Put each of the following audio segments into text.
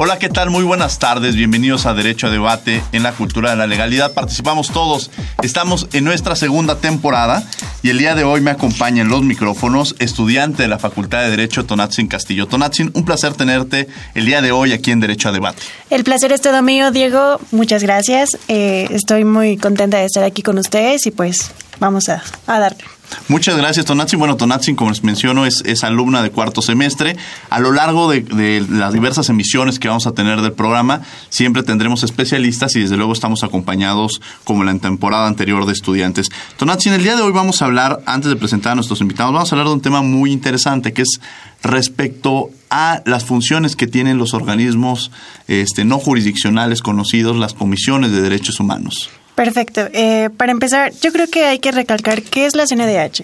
Hola, ¿qué tal? Muy buenas tardes. Bienvenidos a Derecho a Debate en la Cultura de la Legalidad. Participamos todos. Estamos en nuestra segunda temporada y el día de hoy me acompaña en los micrófonos estudiante de la Facultad de Derecho Tonatzin Castillo. Tonatzin, un placer tenerte el día de hoy aquí en Derecho a Debate. El placer es todo mío, Diego. Muchas gracias. Eh, estoy muy contenta de estar aquí con ustedes y pues vamos a, a darle. Muchas gracias, Tonatzin. Bueno, Tonatzin, como les menciono, es, es alumna de cuarto semestre. A lo largo de, las diversas emisiones que vamos a tener del programa, siempre tendremos especialistas y desde luego estamos acompañados, como en la temporada anterior, de estudiantes. Tonatzin, el día de hoy vamos a hablar, antes de presentar a nuestros invitados, vamos a hablar de un tema muy interesante que es respecto a las funciones que tienen los organismos este, no jurisdiccionales conocidos, las comisiones de derechos humanos. Perfecto. Eh, para empezar, yo creo que hay que recalcar qué es la CNDH.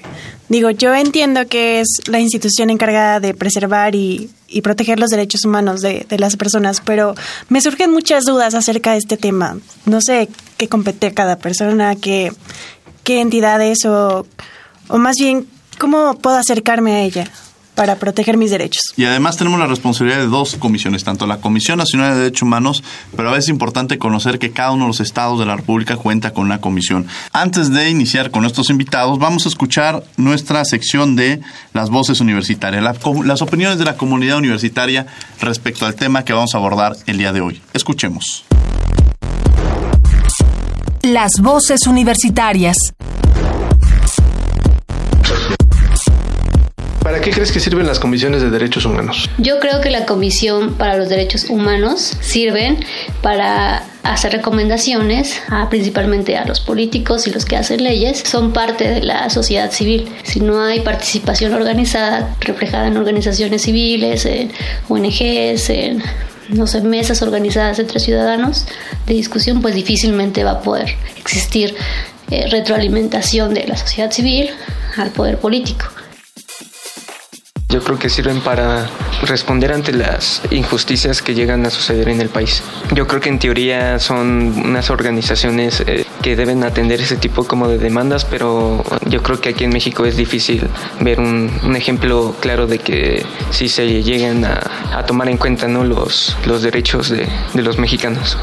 Digo, yo entiendo que es la institución encargada de preservar y, y proteger los derechos humanos de, de, las personas, pero me surgen muchas dudas acerca de este tema. No sé qué compete cada persona, qué, qué entidades o, o más bien cómo puedo acercarme a ella para proteger mis derechos. Y además tenemos la responsabilidad de dos comisiones, tanto la Comisión Nacional de Derechos Humanos, pero a veces es importante conocer que cada uno de los estados de la República cuenta con una comisión. Antes de iniciar con nuestros invitados, vamos a escuchar nuestra sección de las voces universitarias, la, las opiniones de la comunidad universitaria respecto al tema que vamos a abordar el día de hoy. Escuchemos. Las voces universitarias. ¿Para qué crees que sirven las comisiones de derechos humanos? Yo creo que la Comisión para los Derechos Humanos sirven para hacer recomendaciones a, principalmente a los políticos y los que hacen leyes. Son parte de la sociedad civil. Si no hay participación organizada, reflejada en organizaciones civiles, en ONGs, en no sé, mesas organizadas entre ciudadanos de discusión, pues difícilmente va a poder existir eh, retroalimentación de la sociedad civil al poder político. Yo creo que sirven para responder ante las injusticias que llegan a suceder en el país. Yo creo que en teoría son unas organizaciones eh, que deben atender ese tipo como de demandas, pero yo creo que aquí en México es difícil ver un, un ejemplo claro de que sí se llegan a, a tomar en cuenta ¿no? los, los derechos de, de los mexicanos.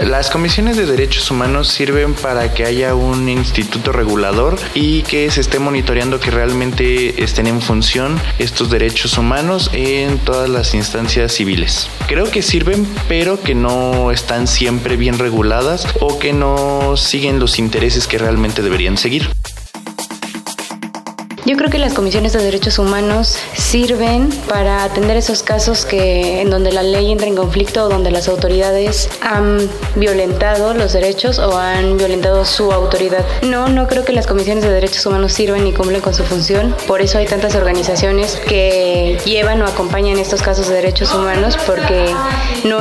Las comisiones de derechos humanos sirven para que haya un instituto regulador y que se esté monitoreando que realmente estén en función estos derechos humanos en todas las instancias civiles. Creo que sirven, pero que no están siempre bien reguladas o que no siguen los intereses que realmente deberían seguir. Yo creo que las comisiones de derechos humanos sirven para atender esos casos que en donde la ley entra en conflicto o donde las autoridades han violentado los derechos o han violentado su autoridad. No, no creo que las comisiones de derechos humanos sirven ni cumplen con su función. Por eso hay tantas organizaciones que llevan o acompañan estos casos de derechos humanos porque no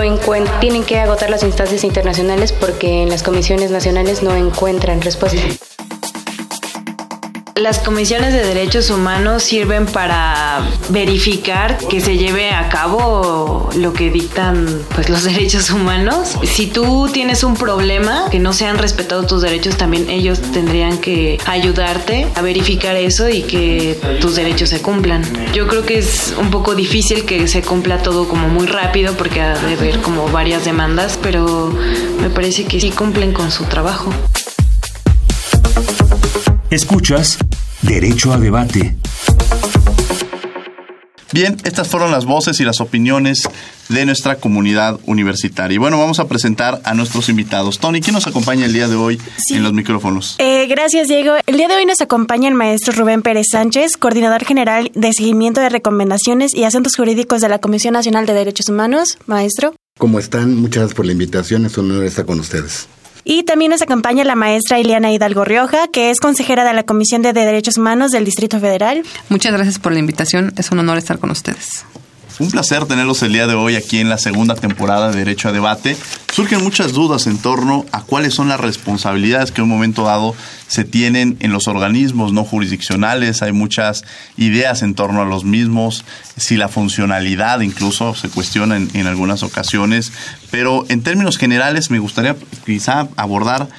tienen que agotar las instancias internacionales porque en las comisiones nacionales no encuentran respuesta. Las comisiones de derechos humanos sirven para verificar que se lleve a cabo lo que dictan pues los derechos humanos. Si tú tienes un problema que no se han respetado tus derechos, también ellos tendrían que ayudarte a verificar eso y que tus derechos se cumplan. Yo creo que es un poco difícil que se cumpla todo como muy rápido porque ha de haber como varias demandas, pero me parece que sí cumplen con su trabajo. Escuchas Derecho a Debate. Bien, estas fueron las voces y las opiniones de nuestra comunidad universitaria. Y bueno, vamos a presentar a nuestros invitados. Tony, ¿quién nos acompaña el día de hoy en los micrófonos? Eh, gracias, Diego. El día de hoy nos acompaña el maestro Rubén Pérez Sánchez, coordinador general de seguimiento de recomendaciones y asuntos jurídicos de la Comisión Nacional de Derechos Humanos. Maestro. ¿Cómo están? Muchas gracias por la invitación. Es un honor estar con ustedes. Y también nos acompaña la maestra Ileana Hidalgo Rioja, que es consejera de la Comisión de Derechos Humanos del Distrito Federal. Muchas gracias por la invitación. Es un honor estar con ustedes. Un placer tenerlos el día de hoy aquí en la segunda temporada de Derecho a Debate. Surgen muchas dudas en torno a cuáles son las responsabilidades que en un momento dado se tienen en los organismos no jurisdiccionales. Hay muchas ideas en torno a los mismos, si la funcionalidad incluso se cuestiona en, algunas ocasiones. Pero en términos generales me gustaría quizá abordar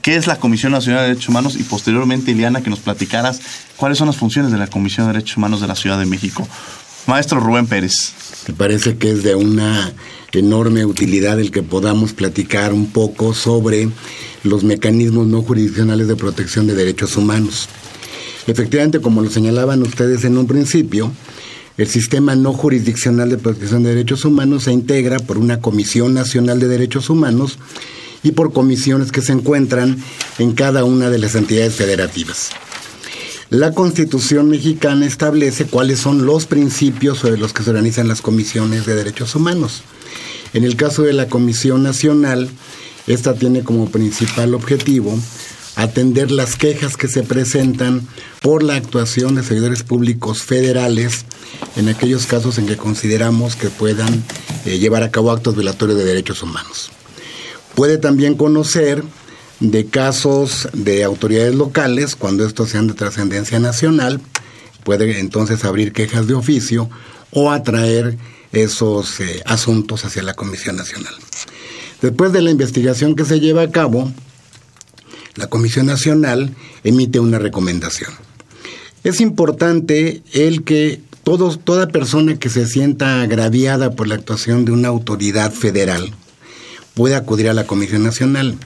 qué es la Comisión Nacional de Derechos Humanos y posteriormente, Ileana, que nos platicaras cuáles son las funciones de la Comisión de Derechos Humanos de la Ciudad de México. Maestro Rubén Pérez. Me parece que es de una enorme utilidad el que podamos platicar un poco sobre los mecanismos no jurisdiccionales de protección de derechos humanos. Efectivamente, como lo señalaban ustedes en un principio, el sistema no jurisdiccional de protección de derechos humanos se integra por una Comisión Nacional de Derechos Humanos y por comisiones que se encuentran en cada una de las entidades federativas. La Constitución mexicana establece cuáles son los principios sobre los que se organizan las comisiones de derechos humanos. En el caso de la Comisión Nacional, esta tiene como principal objetivo atender las quejas que se presentan por la actuación de servidores públicos federales en aquellos casos en que consideramos que puedan eh, llevar a cabo actos violatorios de derechos humanos. Puede también conocer de casos de autoridades locales, cuando estos sean de trascendencia nacional, puede entonces abrir quejas de oficio o atraer esos eh, asuntos hacia la Comisión Nacional. Después de la investigación que se lleva a cabo, la Comisión Nacional emite una recomendación. Es importante el que todos, toda persona que se sienta agraviada por la actuación de una autoridad federal pueda acudir a la Comisión Nacional.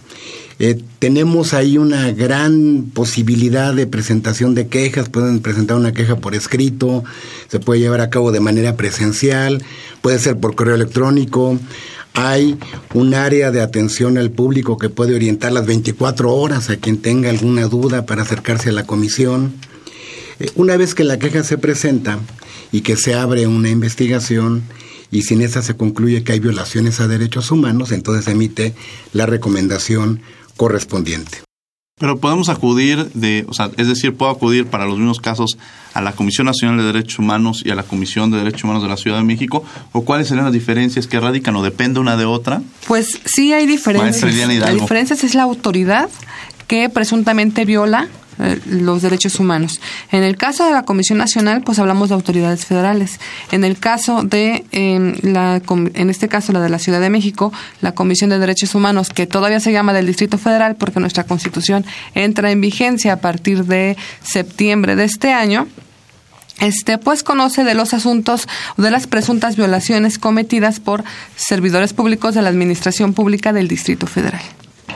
Eh, tenemos ahí una gran posibilidad de presentación de quejas, pueden presentar una queja por escrito, se puede llevar a cabo de manera presencial, puede ser por correo electrónico. Hay un área de atención al público que puede orientar las 24 horas a quien tenga alguna duda para acercarse a la comisión. Eh, una vez que la queja se presenta y que se abre una investigación, y si en esa se concluye que hay violaciones a derechos humanos, entonces emite la recomendación correspondiente. Pero podemos acudir de, o sea, es decir, puedo acudir para los mismos casos a la Comisión Nacional de Derechos Humanos y a la Comisión de Derechos Humanos de la Ciudad de México, o cuáles serían las diferencias que radican o depende una de otra? Pues sí hay diferencias. La diferencia es la autoridad que presuntamente viola eh, los derechos humanos. En el caso de la Comisión Nacional, pues hablamos de autoridades federales. En el caso de, la, en este caso, la de la Ciudad de México, la Comisión de Derechos Humanos, que todavía se llama del Distrito Federal porque nuestra Constitución entra en vigencia a partir de septiembre de este año, este, pues conoce de los asuntos de las presuntas violaciones cometidas por servidores públicos de la Administración Pública del Distrito Federal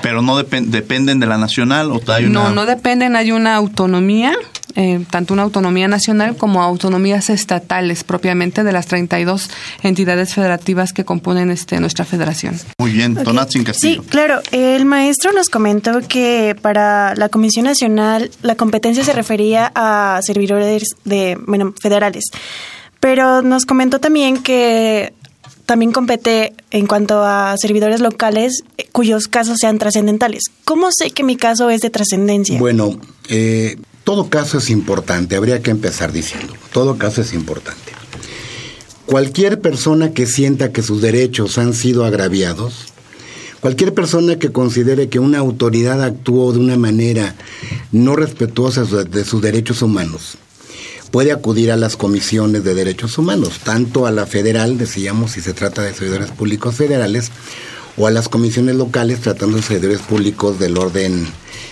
pero no dependen de la nacional o hay una... No, no dependen, hay una autonomía, eh, tanto una autonomía nacional como autonomías estatales propiamente de las 32 entidades federativas que componen este nuestra federación. Muy bien, okay. Castillo. Sí, claro, el maestro nos comentó que para la Comisión Nacional la competencia se refería a servidores de, bueno, federales. Pero nos comentó también que también compete en cuanto a servidores locales eh, cuyos casos sean trascendentales. ¿Cómo sé que mi caso es de trascendencia? Bueno, eh, todo caso es importante, habría que empezar diciendo, todo caso es importante. Cualquier persona que sienta que sus derechos han sido agraviados, cualquier persona que considere que una autoridad actuó de una manera no respetuosa de sus derechos humanos, puede acudir a las comisiones de derechos humanos, tanto a la federal, decíamos, si se trata de servidores públicos federales, o a las comisiones locales, tratando de servidores públicos del orden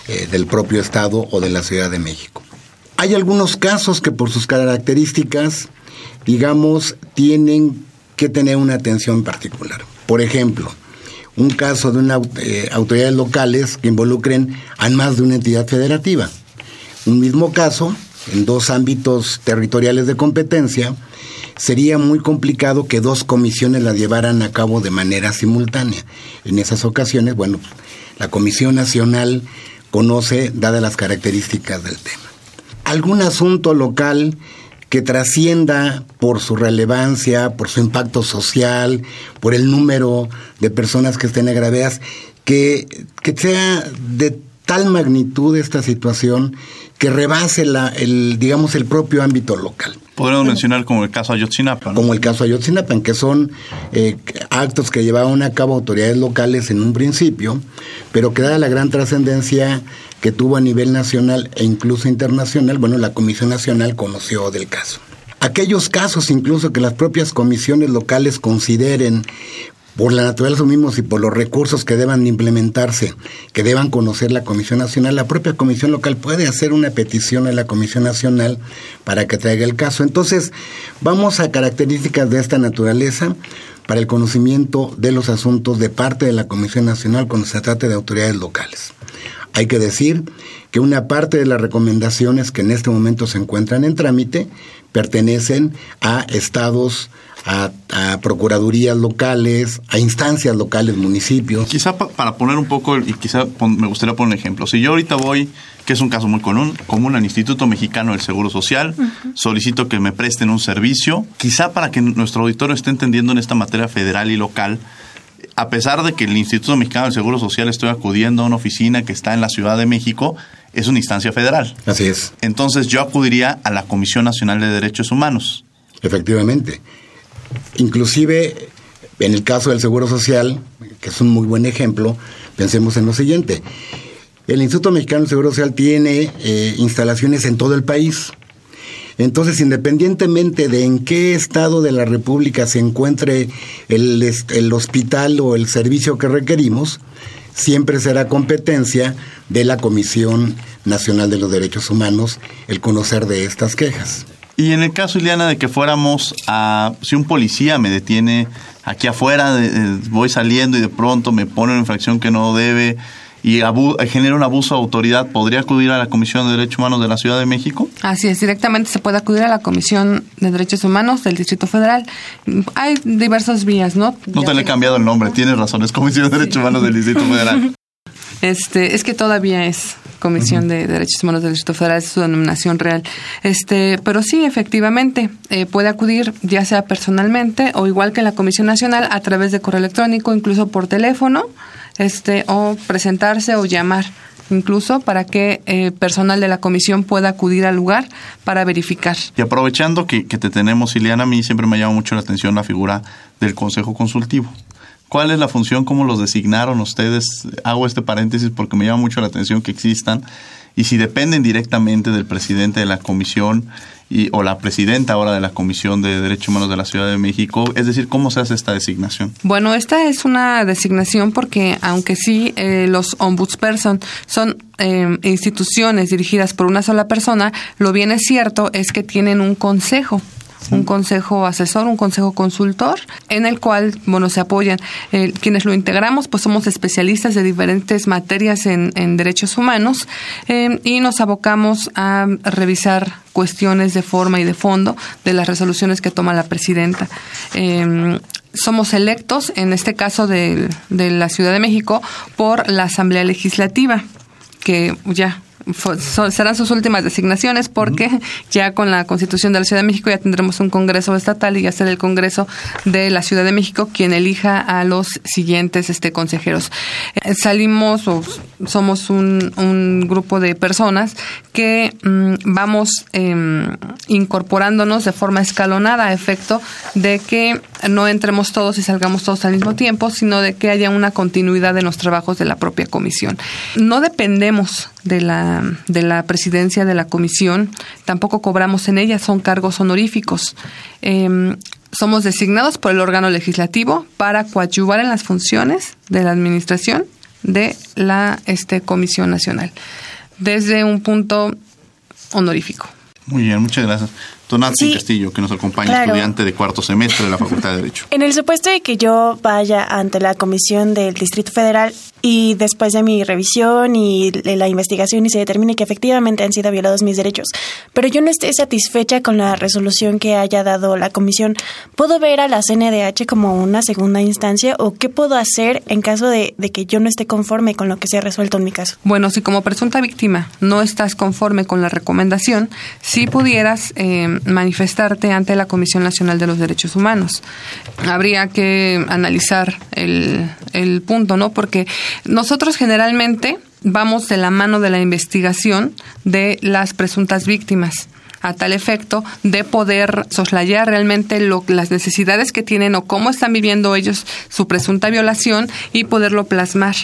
eh, del propio Estado o de la Ciudad de México. Hay algunos casos que por sus características, digamos, tienen que tener una atención particular. Por ejemplo, un caso de una, eh, autoridades locales que involucren a más de una entidad federativa. Un mismo caso en dos ámbitos territoriales de competencia, sería muy complicado que dos comisiones la llevaran a cabo de manera simultánea. En esas ocasiones, bueno, la Comisión Nacional conoce, dadas las características del tema. Algún asunto local que trascienda por su relevancia, por su impacto social, por el número de personas que estén agraviadas, que, que sea de tal magnitud esta situación que rebase la, el, digamos, el propio ámbito local. Podríamos mencionar como el caso Ayotzinapa. Como el caso Ayotzinapa, que son eh, actos que llevaban a cabo autoridades locales en un principio, pero que dada la gran trascendencia que tuvo a nivel nacional e incluso internacional, bueno, la Comisión Nacional conoció del caso. Aquellos casos incluso que las propias comisiones locales consideren por la naturaleza mismos y por los recursos que deban implementarse, que deban conocer la Comisión Nacional, la propia Comisión Local puede hacer una petición a la Comisión Nacional para que traiga el caso. Entonces, vamos a características de esta naturaleza para el conocimiento de los asuntos de parte de la Comisión Nacional cuando se trate de autoridades locales. Hay que decir que una parte de las recomendaciones que en este momento se encuentran en trámite pertenecen a estados a, procuradurías locales, a instancias locales, municipios. Quizá para poner un poco, y quizá me gustaría poner un ejemplo. Si yo ahorita voy, que es un caso muy común, común al Instituto Mexicano del Seguro Social, solicito que me presten un servicio, quizá para que nuestro auditorio esté entendiendo en esta materia federal y local, a pesar de que el Instituto Mexicano del Seguro Social estoy acudiendo a una oficina que está en la Ciudad de México, es una instancia federal. Así es. Entonces yo acudiría a la Comisión Nacional de Derechos Humanos. Efectivamente. Inclusive, en el caso del Seguro Social, que es un muy buen ejemplo, pensemos en lo siguiente. El Instituto Mexicano del Seguro Social tiene eh, instalaciones en todo el país. Entonces, independientemente de en qué estado de la República se encuentre el, el hospital o el servicio que requerimos, siempre será competencia de la Comisión Nacional de los Derechos Humanos el conocer de estas quejas. Y en el caso, Ileana, de que fuéramos a, si un policía me detiene aquí afuera, voy saliendo y de pronto me pone una infracción que no debe y genera un abuso de autoridad, ¿podría acudir a la Comisión de Derechos Humanos de la Ciudad de México? Así es, directamente se puede acudir a la Comisión de Derechos Humanos del Distrito Federal. Hay diversas vías, ¿no? No te le he cambiado el nombre, tienes razón, es Comisión de Derechos Humanos del Distrito Federal. Este, es que todavía es Comisión de Derechos Humanos del Distrito Federal, es su denominación real. Este, pero sí, efectivamente, eh, puede acudir ya sea personalmente o igual que en la Comisión Nacional a través de correo electrónico, incluso por teléfono, este, o presentarse o llamar incluso para que eh, personal de la comisión pueda acudir al lugar para verificar. Y aprovechando que, que te tenemos, Ileana, a mí siempre me llama mucho la atención la figura del Consejo Consultivo. ¿Cuál es la función? ¿Cómo los designaron ustedes? Hago este paréntesis porque me llama mucho la atención que existan. Y si dependen directamente del presidente de la comisión y, o la presidenta ahora de la Comisión de Derechos Humanos de la Ciudad de México, es decir, ¿cómo se hace esta designación? Bueno, esta es una designación porque aunque sí eh, los ombudsperson son eh, instituciones dirigidas por una sola persona, lo bien es cierto es que tienen un consejo un consejo asesor, un consejo consultor, en el cual, bueno, se apoyan. Eh, quienes lo integramos, pues somos especialistas de diferentes materias en, derechos humanos eh, y nos abocamos a revisar cuestiones de forma y de fondo de las resoluciones que toma la presidenta. Eh, somos electos, en este caso de, de la Ciudad de México, por la Asamblea Legislativa, que ya serán sus últimas designaciones porque ya con la Constitución de la Ciudad de México ya tendremos un Congreso estatal y ya será el Congreso de la Ciudad de México quien elija a los siguientes este consejeros. Eh, salimos o somos un, un grupo de personas que mm, vamos em, incorporándonos de forma escalonada a efecto de que no entremos todos y salgamos todos al mismo tiempo, sino de que haya una continuidad de los trabajos de la propia comisión. No dependemos de la, de la presidencia de la comisión, tampoco cobramos en ella, son cargos honoríficos. Em, somos designados por el órgano legislativo para coadyuvar en las funciones de la administración de la este, Comisión Nacional, desde un punto honorífico. Muy bien, muchas gracias. Tonati Castillo, que nos acompaña, estudiante de cuarto semestre de la Facultad de Derecho. En el supuesto de que yo vaya ante la Comisión del Distrito Federal y después de mi revisión y la investigación y se determine que efectivamente han sido violados mis derechos, pero yo no esté satisfecha con la resolución que haya dado la comisión, ¿puedo ver a la CNDH como una segunda instancia o qué puedo hacer en caso de, que yo no esté conforme con lo que se ha resuelto en mi caso? Bueno, si como presunta víctima no estás conforme con la recomendación, si pudieras eh, manifestarte ante la Comisión Nacional de los Derechos Humanos. Habría que analizar el, el punto, ¿no? Porque nosotros generalmente vamos de la mano de la investigación de las presuntas víctimas a tal efecto de poder soslayar realmente lo, las necesidades que tienen o cómo están viviendo ellos su presunta violación y poderlo plasmar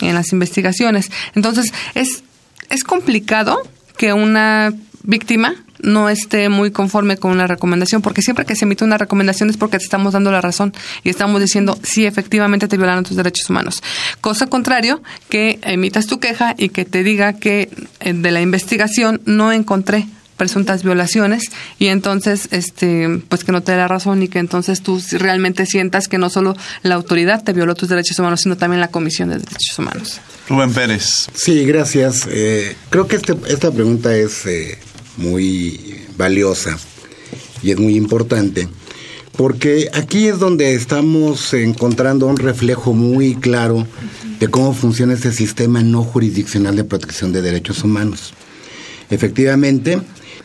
en las investigaciones. Entonces, es, es complicado que una víctima no esté muy conforme con una recomendación, porque siempre que se emite una recomendación es porque te estamos dando la razón y estamos diciendo sí, efectivamente te violaron tus derechos humanos. Cosa contrario, que emitas tu queja y que te diga que eh, de la investigación no encontré presuntas violaciones y entonces este pues que no te dé la razón y que entonces tú realmente sientas que no solo la autoridad te violó tus derechos humanos sino también la Comisión de Derechos Humanos. Rubén Pérez. Sí, gracias. Eh, creo que este, esta pregunta es eh, muy valiosa y es muy importante, porque aquí es donde estamos encontrando un reflejo muy claro de cómo funciona este sistema no jurisdiccional de protección de derechos humanos. Efectivamente,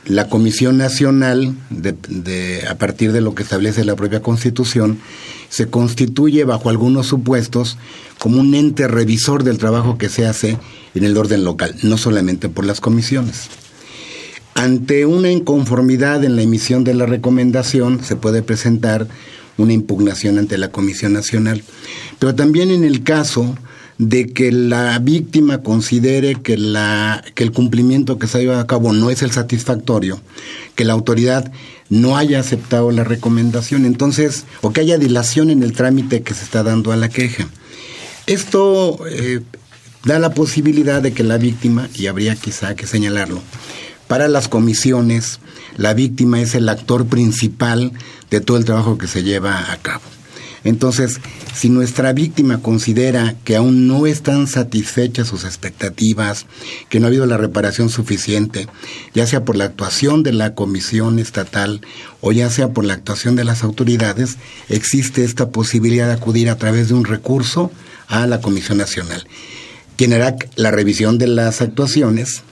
la Comisión Nacional, de, a partir de lo que establece la propia Constitución, se constituye bajo algunos supuestos como un ente revisor del trabajo que se hace en el orden local, no solamente por las comisiones. Ante una inconformidad en la emisión de la recomendación se puede presentar una impugnación ante la Comisión Nacional. Pero también en el caso de que la víctima considere que, la, que el cumplimiento que se ha llevado a cabo no es el satisfactorio, que la autoridad no haya aceptado la recomendación, entonces, o que haya dilación en el trámite que se está dando a la queja. Esto eh, da la posibilidad de que la víctima, y habría quizá que señalarlo, para las comisiones, la víctima es el actor principal de todo el trabajo que se lleva a cabo. Entonces, si nuestra víctima considera que aún no están satisfechas sus expectativas, que no ha habido la reparación suficiente, ya sea por la actuación de la comisión estatal o ya sea por la actuación de las autoridades, existe esta posibilidad de acudir a través de un recurso a la Comisión Nacional, quien hará la revisión de las actuaciones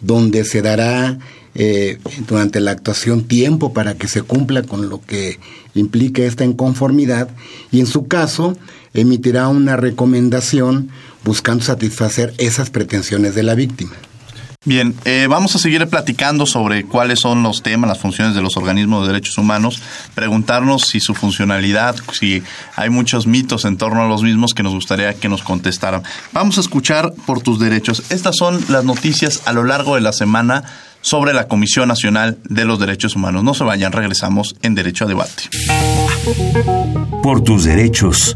donde se dará eh, durante la actuación tiempo para que se cumpla con lo que implica esta inconformidad y en su caso emitirá una recomendación buscando satisfacer esas pretensiones de la víctima. Bien, eh, vamos a seguir platicando sobre cuáles son los temas, las funciones de los organismos de derechos humanos, preguntarnos si su funcionalidad, si hay muchos mitos en torno a los mismos que nos gustaría que nos contestaran. Vamos a escuchar por tus derechos. Estas son las noticias a lo largo de la semana sobre la Comisión Nacional de los Derechos Humanos. No se vayan, regresamos en Derecho a Debate. Por tus derechos.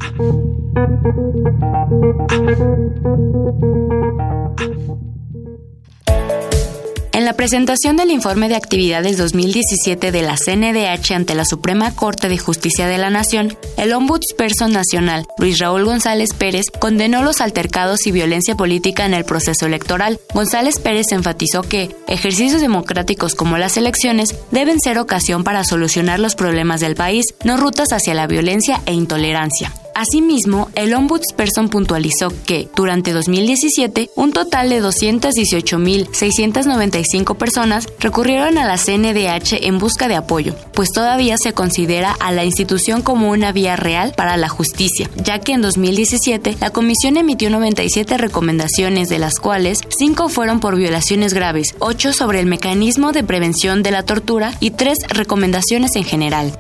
En la presentación del informe de actividades 2017 de la CNDH ante la Suprema Corte de Justicia de la Nación, el Ombudsperson Nacional, Luis Raúl González Pérez, condenó los altercados y violencia política en el proceso electoral. González Pérez enfatizó que ejercicios democráticos como las elecciones deben ser ocasión para solucionar los problemas del país, no rutas hacia la violencia e intolerancia. Asimismo, el Ombudsperson puntualizó que, durante 2017, un total de 218.695 personas recurrieron a la CNDH en busca de apoyo, pues todavía se considera a la institución como una vía real para la justicia, ya que en 2017 la Comisión emitió 97 recomendaciones, de las cuales 5 fueron por violaciones graves, 8 sobre el mecanismo de prevención de la tortura y 3 recomendaciones en general.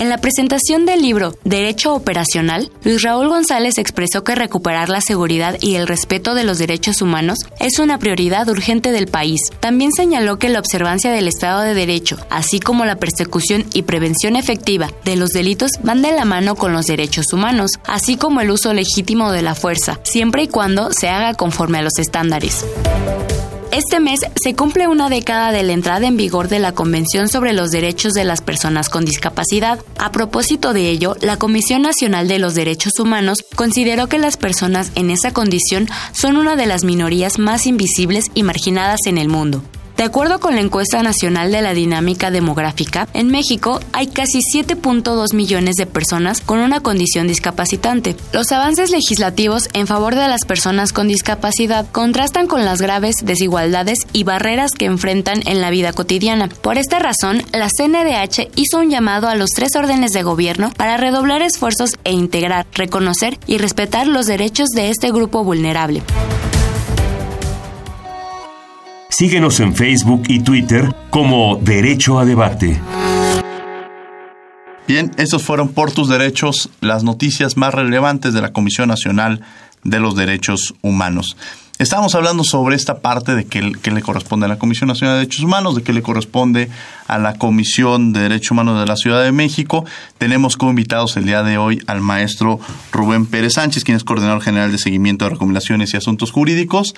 En la presentación del libro Derecho Operacional, Luis Raúl González expresó que recuperar la seguridad y el respeto de los derechos humanos es una prioridad urgente del país. También señaló que la observancia del Estado de Derecho, así como la persecución y prevención efectiva de los delitos van de la mano con los derechos humanos, así como el uso legítimo de la fuerza, siempre y cuando se haga conforme a los estándares. Este mes se cumple una década de la entrada en vigor de la Convención sobre los Derechos de las Personas con Discapacidad. A propósito de ello, la Comisión Nacional de los Derechos Humanos consideró que las personas en esa condición son una de las minorías más invisibles y marginadas en el mundo. De acuerdo con la encuesta nacional de la dinámica demográfica, en México hay casi 7.2 millones de personas con una condición discapacitante. Los avances legislativos en favor de las personas con discapacidad contrastan con las graves desigualdades y barreras que enfrentan en la vida cotidiana. Por esta razón, la CNDH hizo un llamado a los tres órdenes de gobierno para redoblar esfuerzos e integrar, reconocer y respetar los derechos de este grupo vulnerable. Síguenos en Facebook y Twitter como Derecho a Debate. Bien, estos fueron por tus derechos las noticias más relevantes de la Comisión Nacional de los Derechos Humanos. Estamos hablando sobre esta parte de qué, le corresponde a la Comisión Nacional de Derechos Humanos, de qué le corresponde a la Comisión de Derechos Humanos de la Ciudad de México. Tenemos como invitados el día de hoy al maestro Rubén Pérez Sánchez, quien es coordinador general de seguimiento de recomendaciones y asuntos jurídicos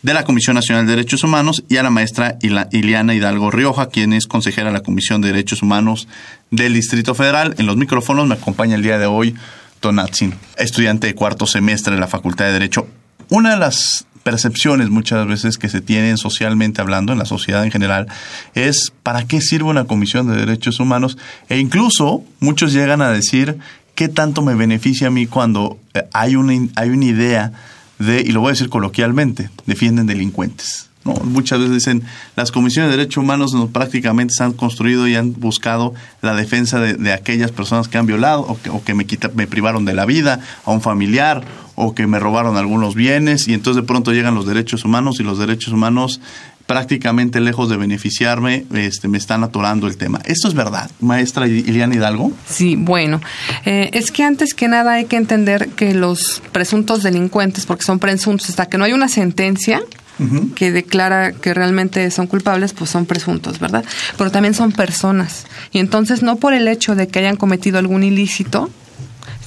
de la Comisión Nacional de Derechos Humanos y a la maestra Iliana Hidalgo Rioja, quien es consejera de la Comisión de Derechos Humanos del Distrito Federal. En los micrófonos me acompaña el día de hoy Tonatzin, estudiante de cuarto semestre de la Facultad de Derecho. Una de las percepciones muchas veces que se tienen socialmente hablando en la sociedad en general es para qué sirve una comisión de derechos humanos e incluso muchos llegan a decir qué tanto me beneficia a mí cuando eh, hay una, hay una idea de, y lo voy a decir coloquialmente, defienden delincuentes. ¿No? Muchas veces dicen, las comisiones de derechos humanos no, prácticamente se han construido y han buscado la defensa de, aquellas personas que han violado o que, o que me, quita, me privaron de la vida, a un familiar o que me robaron algunos bienes y entonces de pronto llegan los derechos humanos y los derechos humanos prácticamente lejos de beneficiarme, este, me están atorando el tema. ¿Esto es verdad, maestra Iliana Hidalgo? Sí, bueno, eh, es que antes que nada hay que entender que los presuntos delincuentes, porque son presuntos, hasta que no hay una sentencia, que declara que realmente son culpables, pues son presuntos, ¿verdad? Pero también son personas. Y entonces no por el hecho de que hayan cometido algún ilícito,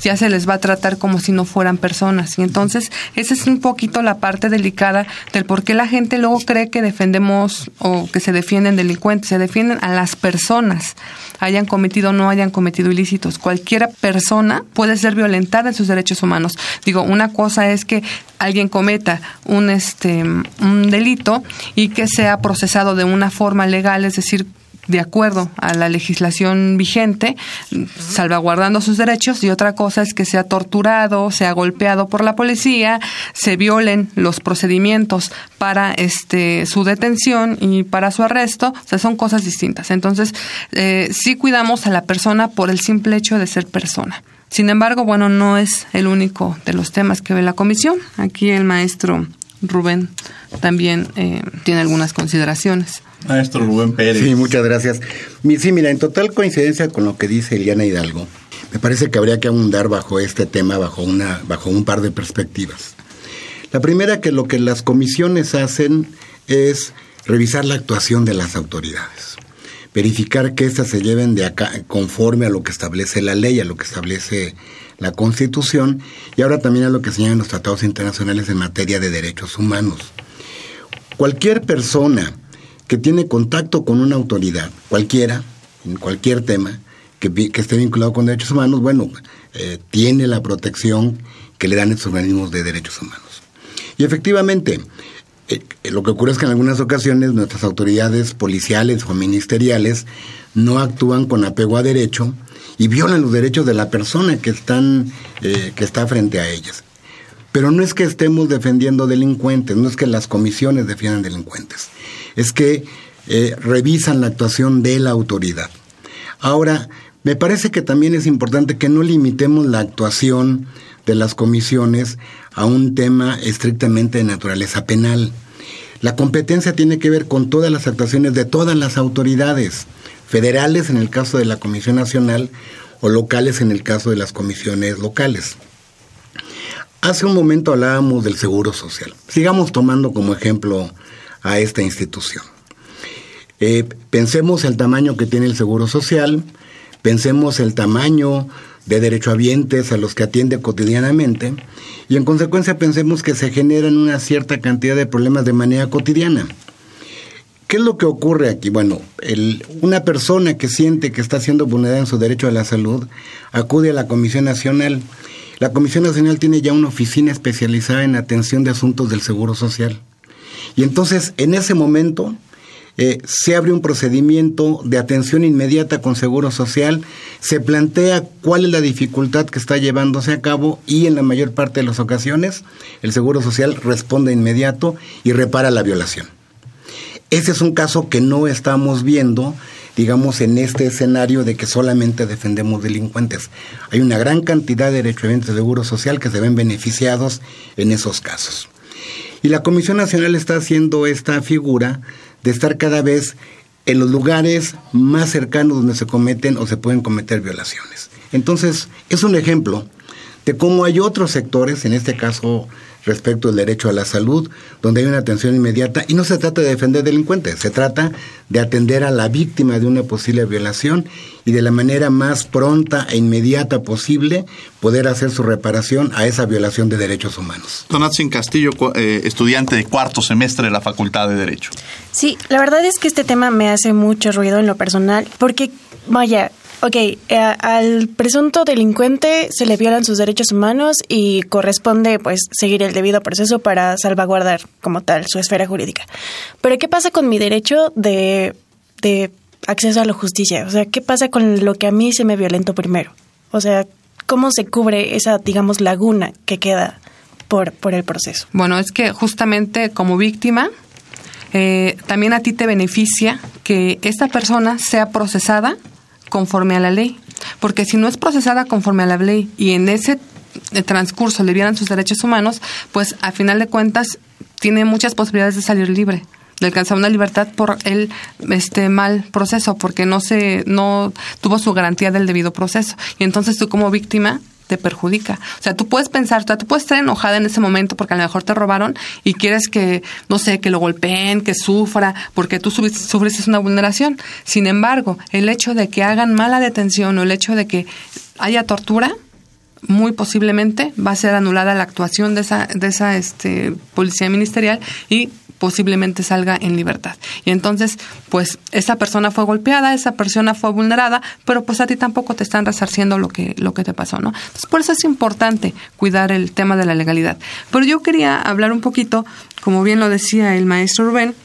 ya se les va a tratar como si no fueran personas. Y entonces, esa es un poquito la parte delicada del por qué la gente luego cree que defendemos o que se defienden delincuentes. Se defienden a las personas, hayan cometido o no hayan cometido ilícitos. Cualquier persona puede ser violentada en sus derechos humanos. Digo, una cosa es que alguien cometa un este un delito y que sea procesado de una forma legal, es decir, de acuerdo a la legislación vigente, salvaguardando sus derechos, y otra cosa es que sea torturado, sea golpeado por la policía, se violen los procedimientos para este su detención y para su arresto, o sea, son cosas distintas. Entonces, eh, sí cuidamos a la persona por el simple hecho de ser persona. Sin embargo, bueno, no es el único de los temas que ve la comisión. Aquí el maestro Rubén también eh, tiene algunas consideraciones. Maestro Rubén Pérez. Sí, muchas gracias. Sí, mira, en total coincidencia con lo que dice Eliana Hidalgo, me parece que habría que abundar bajo este tema, bajo, una, bajo un par de perspectivas. La primera, que lo que las comisiones hacen es revisar la actuación de las autoridades, verificar que éstas se lleven de acá conforme a lo que establece la ley, a lo que establece la Constitución y ahora también a lo que señalan los tratados internacionales en materia de derechos humanos. Cualquier persona que tiene contacto con una autoridad, cualquiera, en cualquier tema, que, esté vinculado con derechos humanos, bueno, eh, tiene la protección que le dan estos organismos de derechos humanos. Y efectivamente, eh, lo que ocurre es que en algunas ocasiones nuestras autoridades policiales o ministeriales no actúan con apego a derecho y violan los derechos de la persona que, están, eh, que está frente a ellas. Pero no es que estemos defendiendo delincuentes, no es que las comisiones defiendan delincuentes, es que eh, revisan la actuación de la autoridad. Ahora, me parece que también es importante que no limitemos la actuación de las comisiones a un tema estrictamente de naturaleza penal. La competencia tiene que ver con todas las actuaciones de todas las autoridades, federales en el caso de la Comisión Nacional o locales en el caso de las comisiones locales. Hace un momento hablábamos del Seguro Social. Sigamos tomando como ejemplo a esta institución. Eh, pensemos el tamaño que tiene el Seguro Social, pensemos el tamaño de derechohabientes a los que atiende cotidianamente y en consecuencia pensemos que se generan una cierta cantidad de problemas de manera cotidiana. ¿Qué es lo que ocurre aquí? Bueno, una persona que siente que está siendo vulnerada en su derecho a la salud acude a la Comisión Nacional. La Comisión Nacional tiene ya una oficina especializada en atención de asuntos del Seguro Social. Y entonces, en ese momento, eh, se abre un procedimiento de atención inmediata con Seguro Social, se plantea cuál es la dificultad que está llevándose a cabo y en la mayor parte de las ocasiones el Seguro Social responde inmediato y repara la violación. Ese es un caso que no estamos viendo, digamos, en este escenario de que solamente defendemos delincuentes. Hay una gran cantidad de derechos de seguro social que se ven beneficiados en esos casos. Y la Comisión Nacional está haciendo esta figura de estar cada vez en los lugares más cercanos donde se cometen o se pueden cometer violaciones. Entonces, es un ejemplo de cómo hay otros sectores, en este caso respecto al derecho a la salud, donde hay una atención inmediata y no se trata de defender delincuentes, se trata de atender a la víctima de una posible violación y de la manera más pronta e inmediata posible poder hacer su reparación a esa violación de derechos humanos. Donatien Castillo, eh, estudiante de cuarto semestre de la Facultad de Derecho. Sí, la verdad es que este tema me hace mucho ruido en lo personal, porque, vaya, Ok, eh, al presunto delincuente se le violan sus derechos humanos y corresponde pues seguir el debido proceso para salvaguardar como tal su esfera jurídica. Pero ¿qué pasa con mi derecho de, de acceso a la justicia? O sea, ¿qué pasa con lo que a mí se me violentó primero? O sea, ¿cómo se cubre esa, digamos, laguna que queda por, por el proceso? Bueno, es que justamente como víctima, eh, también a ti te beneficia que esta persona sea procesada conforme a la ley. Porque si no es procesada conforme a la ley y en ese eh, transcurso le vieran sus derechos humanos, pues a final de cuentas tiene muchas posibilidades de salir libre de alcanzar una libertad por el este mal proceso porque no se no tuvo su garantía del debido proceso y entonces tú como víctima te perjudica. O sea, tú puedes pensar, tú puedes estar enojada en ese momento porque a lo mejor te robaron y quieres que, no sé, que lo golpeen, que sufra, porque tú sufres una vulneración. Sin embargo, el hecho de que hagan mala detención o el hecho de que haya tortura, muy posiblemente va a ser anulada la actuación de esa, de esa este, policía ministerial y posiblemente salga en libertad. Y entonces, pues esa persona fue golpeada, esa persona fue vulnerada, pero pues a ti tampoco te están resarciendo lo que, lo que te pasó, ¿no? Entonces, por eso es importante cuidar el tema de la legalidad. Pero yo quería hablar un poquito, como bien lo decía el maestro Rubén,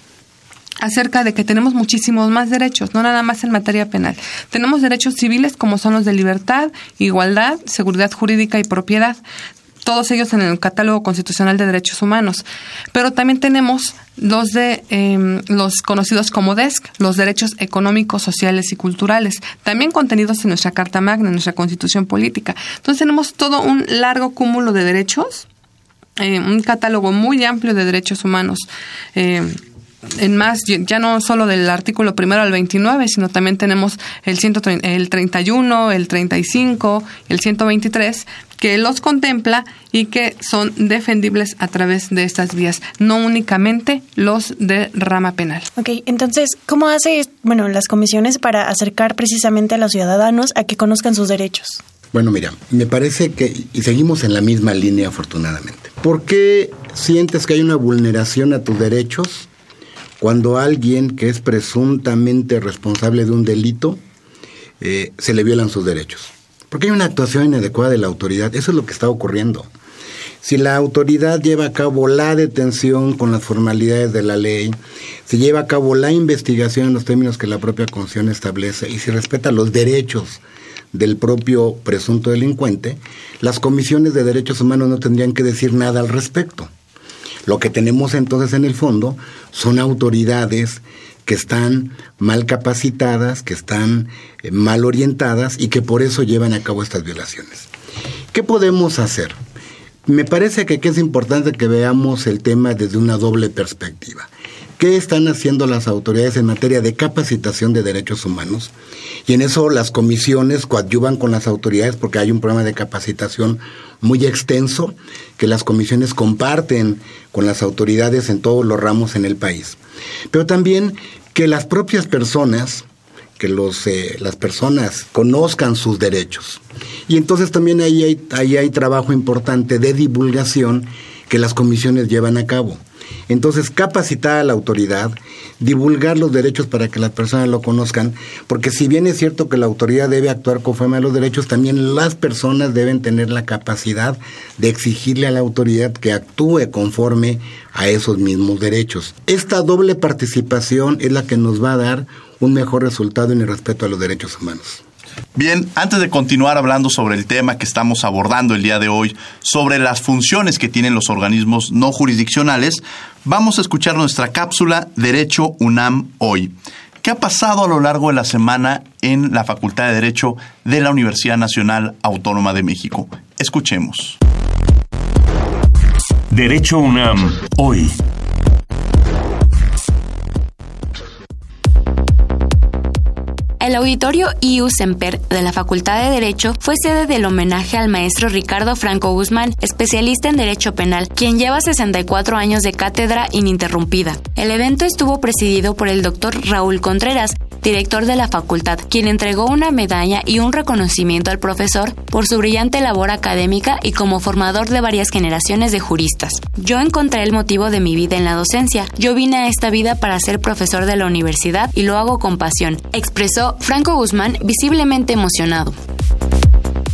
acerca de que tenemos muchísimos más derechos, no nada más en materia penal. Tenemos derechos civiles como son los de libertad, igualdad, seguridad jurídica y propiedad todos ellos en el catálogo constitucional de derechos humanos. Pero también tenemos los de em, los conocidos como DESC, los derechos económicos, sociales y culturales, también contenidos en nuestra Carta Magna, en nuestra Constitución Política. Entonces tenemos todo un largo cúmulo de derechos, eh, un catálogo muy amplio de derechos humanos. Eh, en más, ya no solo del artículo primero al 29, sino también tenemos el, 130, el 31, el 35, el 123, que los contempla y que son defendibles a través de estas vías, no únicamente los de rama penal. Ok, entonces, ¿cómo hace bueno, las comisiones para acercar precisamente a los ciudadanos a que conozcan sus derechos? Bueno, mira, me parece que, y seguimos en la misma línea afortunadamente, ¿por qué sientes que hay una vulneración a tus derechos cuando alguien que es presuntamente responsable de un delito eh, se le violan sus derechos. Porque hay una actuación inadecuada de la autoridad. Eso es lo que está ocurriendo. Si la autoridad lleva a cabo la detención con las formalidades de la ley, si lleva a cabo la investigación en los términos que la propia Constitución establece y si respeta los derechos del propio presunto delincuente, las comisiones de derechos humanos no tendrían que decir nada al respecto. Lo que tenemos entonces en el fondo son autoridades que están mal capacitadas, que están eh, mal orientadas y que por eso llevan a cabo estas violaciones. ¿Qué podemos hacer? Me parece que aquí es importante que veamos el tema desde una doble perspectiva. ¿Qué están haciendo las autoridades en materia de capacitación de derechos humanos? Y en eso las comisiones coadyuvan con las autoridades porque hay un programa de capacitación muy extenso que las comisiones comparten con las autoridades en todos los ramos en el país. Pero también que las propias personas, que los, eh, las personas conozcan sus derechos. Y entonces también ahí ahí hay trabajo importante de divulgación que las comisiones llevan a cabo. Entonces, capacitar a la autoridad, divulgar los derechos para que las personas lo conozcan, porque si bien es cierto que la autoridad debe actuar conforme a los derechos, también las personas deben tener la capacidad de exigirle a la autoridad que actúe conforme a esos mismos derechos. Esta doble participación es la que nos va a dar un mejor resultado en el respeto a los derechos humanos. Bien, antes de continuar hablando sobre el tema que estamos abordando el día de hoy, sobre las funciones que tienen los organismos no jurisdiccionales, vamos a escuchar nuestra cápsula Derecho UNAM hoy. ¿Qué ha pasado a lo largo de la semana en la Facultad de Derecho de la Universidad Nacional Autónoma de México? Escuchemos. Derecho UNAM hoy. El auditorio IU Semper de la Facultad de Derecho fue sede del homenaje al maestro Ricardo Franco Guzmán, especialista en Derecho Penal, quien lleva 64 años de cátedra ininterrumpida. El evento estuvo presidido por el doctor Raúl Contreras, director de la facultad, quien entregó una medalla y un reconocimiento al profesor por su brillante labor académica y como formador de varias generaciones de juristas. Yo encontré el motivo de mi vida en la docencia. Yo vine a esta vida para ser profesor de la universidad y lo hago con pasión, expresó Franco Guzmán visiblemente emocionado.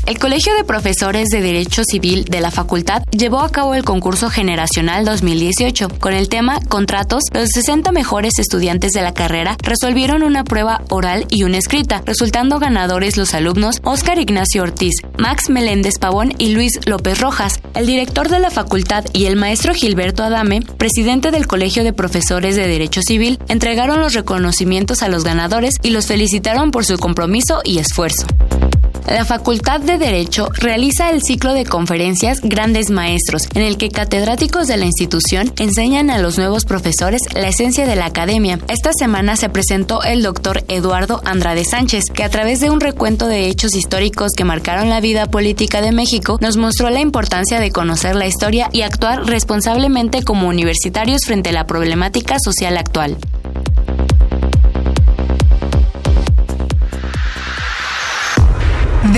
El Colegio de Profesores de Derecho Civil de la Facultad llevó a cabo el concurso generacional 2018. Con el tema Contratos, los 60 mejores estudiantes de la carrera resolvieron una prueba oral y una escrita, resultando ganadores los alumnos Óscar Ignacio Ortiz, Max Meléndez Pavón y Luis López Rojas. El director de la facultad y el maestro Gilberto Adame, presidente del Colegio de Profesores de Derecho Civil, entregaron los reconocimientos a los ganadores y los felicitaron por su compromiso y esfuerzo. La Facultad de Derecho realiza el ciclo de conferencias Grandes Maestros, en el que catedráticos de la institución enseñan a los nuevos profesores la esencia de la academia. Esta semana se presentó el doctor Eduardo Andrade Sánchez, que a través de un recuento de hechos históricos que marcaron la vida política de México, nos mostró la importancia de conocer la historia y actuar responsablemente como universitarios frente a la problemática social actual.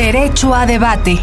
Derecho a debate.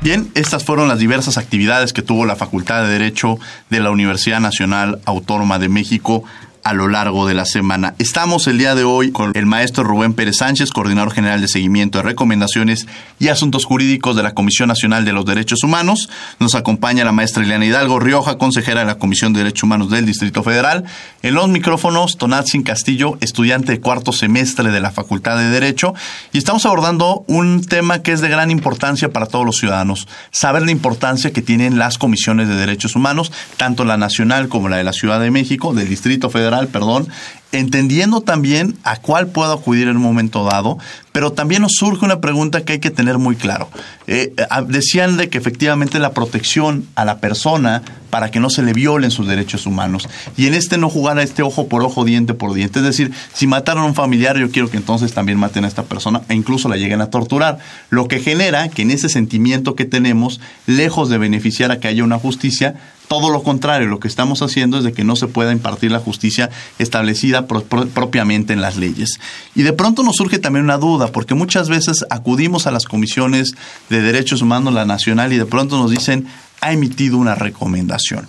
Bien, estas fueron las diversas actividades que tuvo la Facultad de Derecho de la Universidad Nacional Autónoma de México a lo largo de la semana. Estamos el día de hoy con el maestro Rubén Pérez Sánchez, coordinador general de seguimiento de recomendaciones y asuntos jurídicos de la Comisión Nacional de los Derechos Humanos. Nos acompaña la maestra Eliana Hidalgo Rioja, consejera de la Comisión de Derechos Humanos del Distrito Federal. En los micrófonos, Tonatzin Castillo, estudiante de cuarto semestre de la Facultad de Derecho. Y estamos abordando un tema que es de gran importancia para todos los ciudadanos. Saber la importancia que tienen las comisiones de derechos humanos, tanto la nacional como la de la Ciudad de México, del Distrito Federal perdón, entendiendo también a cuál puedo acudir en un momento dado, pero también nos surge una pregunta que hay que tener muy claro. Eh, decían de que efectivamente la protección a la persona para que no se le violen sus derechos humanos y en este no jugar a este ojo por ojo, diente por diente. Es decir, si mataron a un familiar, yo quiero que entonces también maten a esta persona e incluso la lleguen a torturar. Lo que genera que en ese sentimiento que tenemos, lejos de beneficiar a que haya una justicia, todo lo contrario, lo que estamos haciendo es de que no se pueda impartir la justicia establecida propiamente en las leyes. Y de pronto nos surge también una duda, porque muchas veces acudimos a las comisiones de derechos humanos, la nacional, y de pronto nos dicen, ha emitido una recomendación.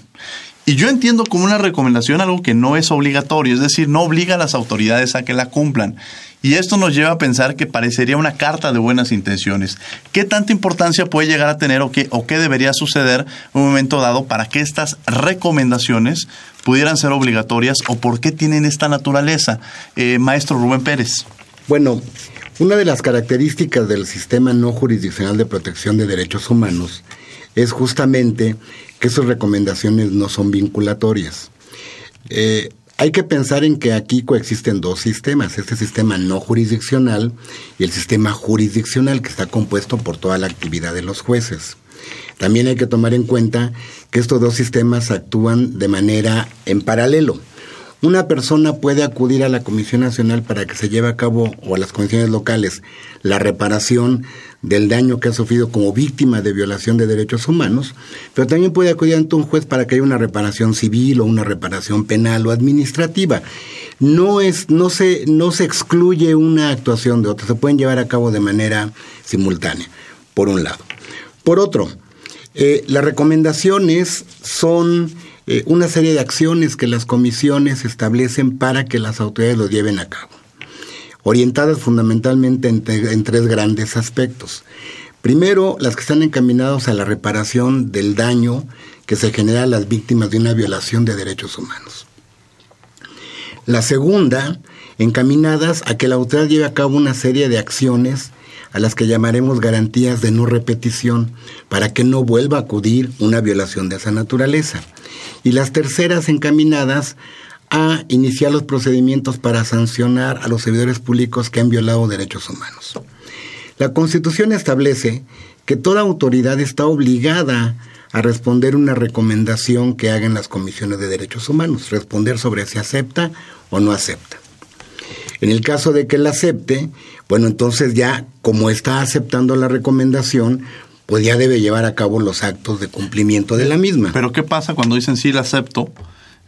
Y yo entiendo como una recomendación algo que no es obligatorio, es decir, no obliga a las autoridades a que la cumplan. Y esto nos lleva a pensar que parecería una carta de buenas intenciones. ¿Qué tanta importancia puede llegar a tener o qué, o qué debería suceder en un momento dado para que estas recomendaciones pudieran ser obligatorias o por qué tienen esta naturaleza? Eh, maestro Rubén Pérez. Bueno, Una de las características del sistema no jurisdiccional de protección de derechos humanos es justamente que sus recomendaciones no son vinculatorias. Eh, hay que pensar en que aquí coexisten dos sistemas, este sistema no jurisdiccional y el sistema jurisdiccional que está compuesto por toda la actividad de los jueces. También hay que tomar en cuenta que estos dos sistemas actúan de manera en paralelo. Una persona puede acudir a la Comisión Nacional para que se lleve a cabo, o a las comisiones locales, la reparación del daño que ha sufrido como víctima de violación de derechos humanos, pero también puede acudir ante un juez para que haya una reparación civil o una reparación penal o administrativa. No, es, no, se, no se excluye una actuación de otra, se pueden llevar a cabo de manera simultánea, por un lado. Por otro, eh, las recomendaciones son eh, una serie de acciones que las comisiones establecen para que las autoridades lo lleven a cabo, orientadas fundamentalmente en, en tres grandes aspectos. Primero, las que están encaminadas a la reparación del daño que se genera a las víctimas de una violación de derechos humanos. La segunda, encaminadas a que la autoridad lleve a cabo una serie de acciones a las que llamaremos garantías de no repetición, para que no vuelva a acudir una violación de esa naturaleza. Y las terceras encaminadas a iniciar los procedimientos para sancionar a los servidores públicos que han violado derechos humanos. La Constitución establece que toda autoridad está obligada a responder una recomendación que hagan las comisiones de derechos humanos, responder sobre si acepta o no acepta. En el caso de que la acepte, bueno, entonces ya como está aceptando la recomendación, pues ya debe llevar a cabo los actos de cumplimiento de la misma. Pero ¿qué pasa cuando dicen sí la acepto,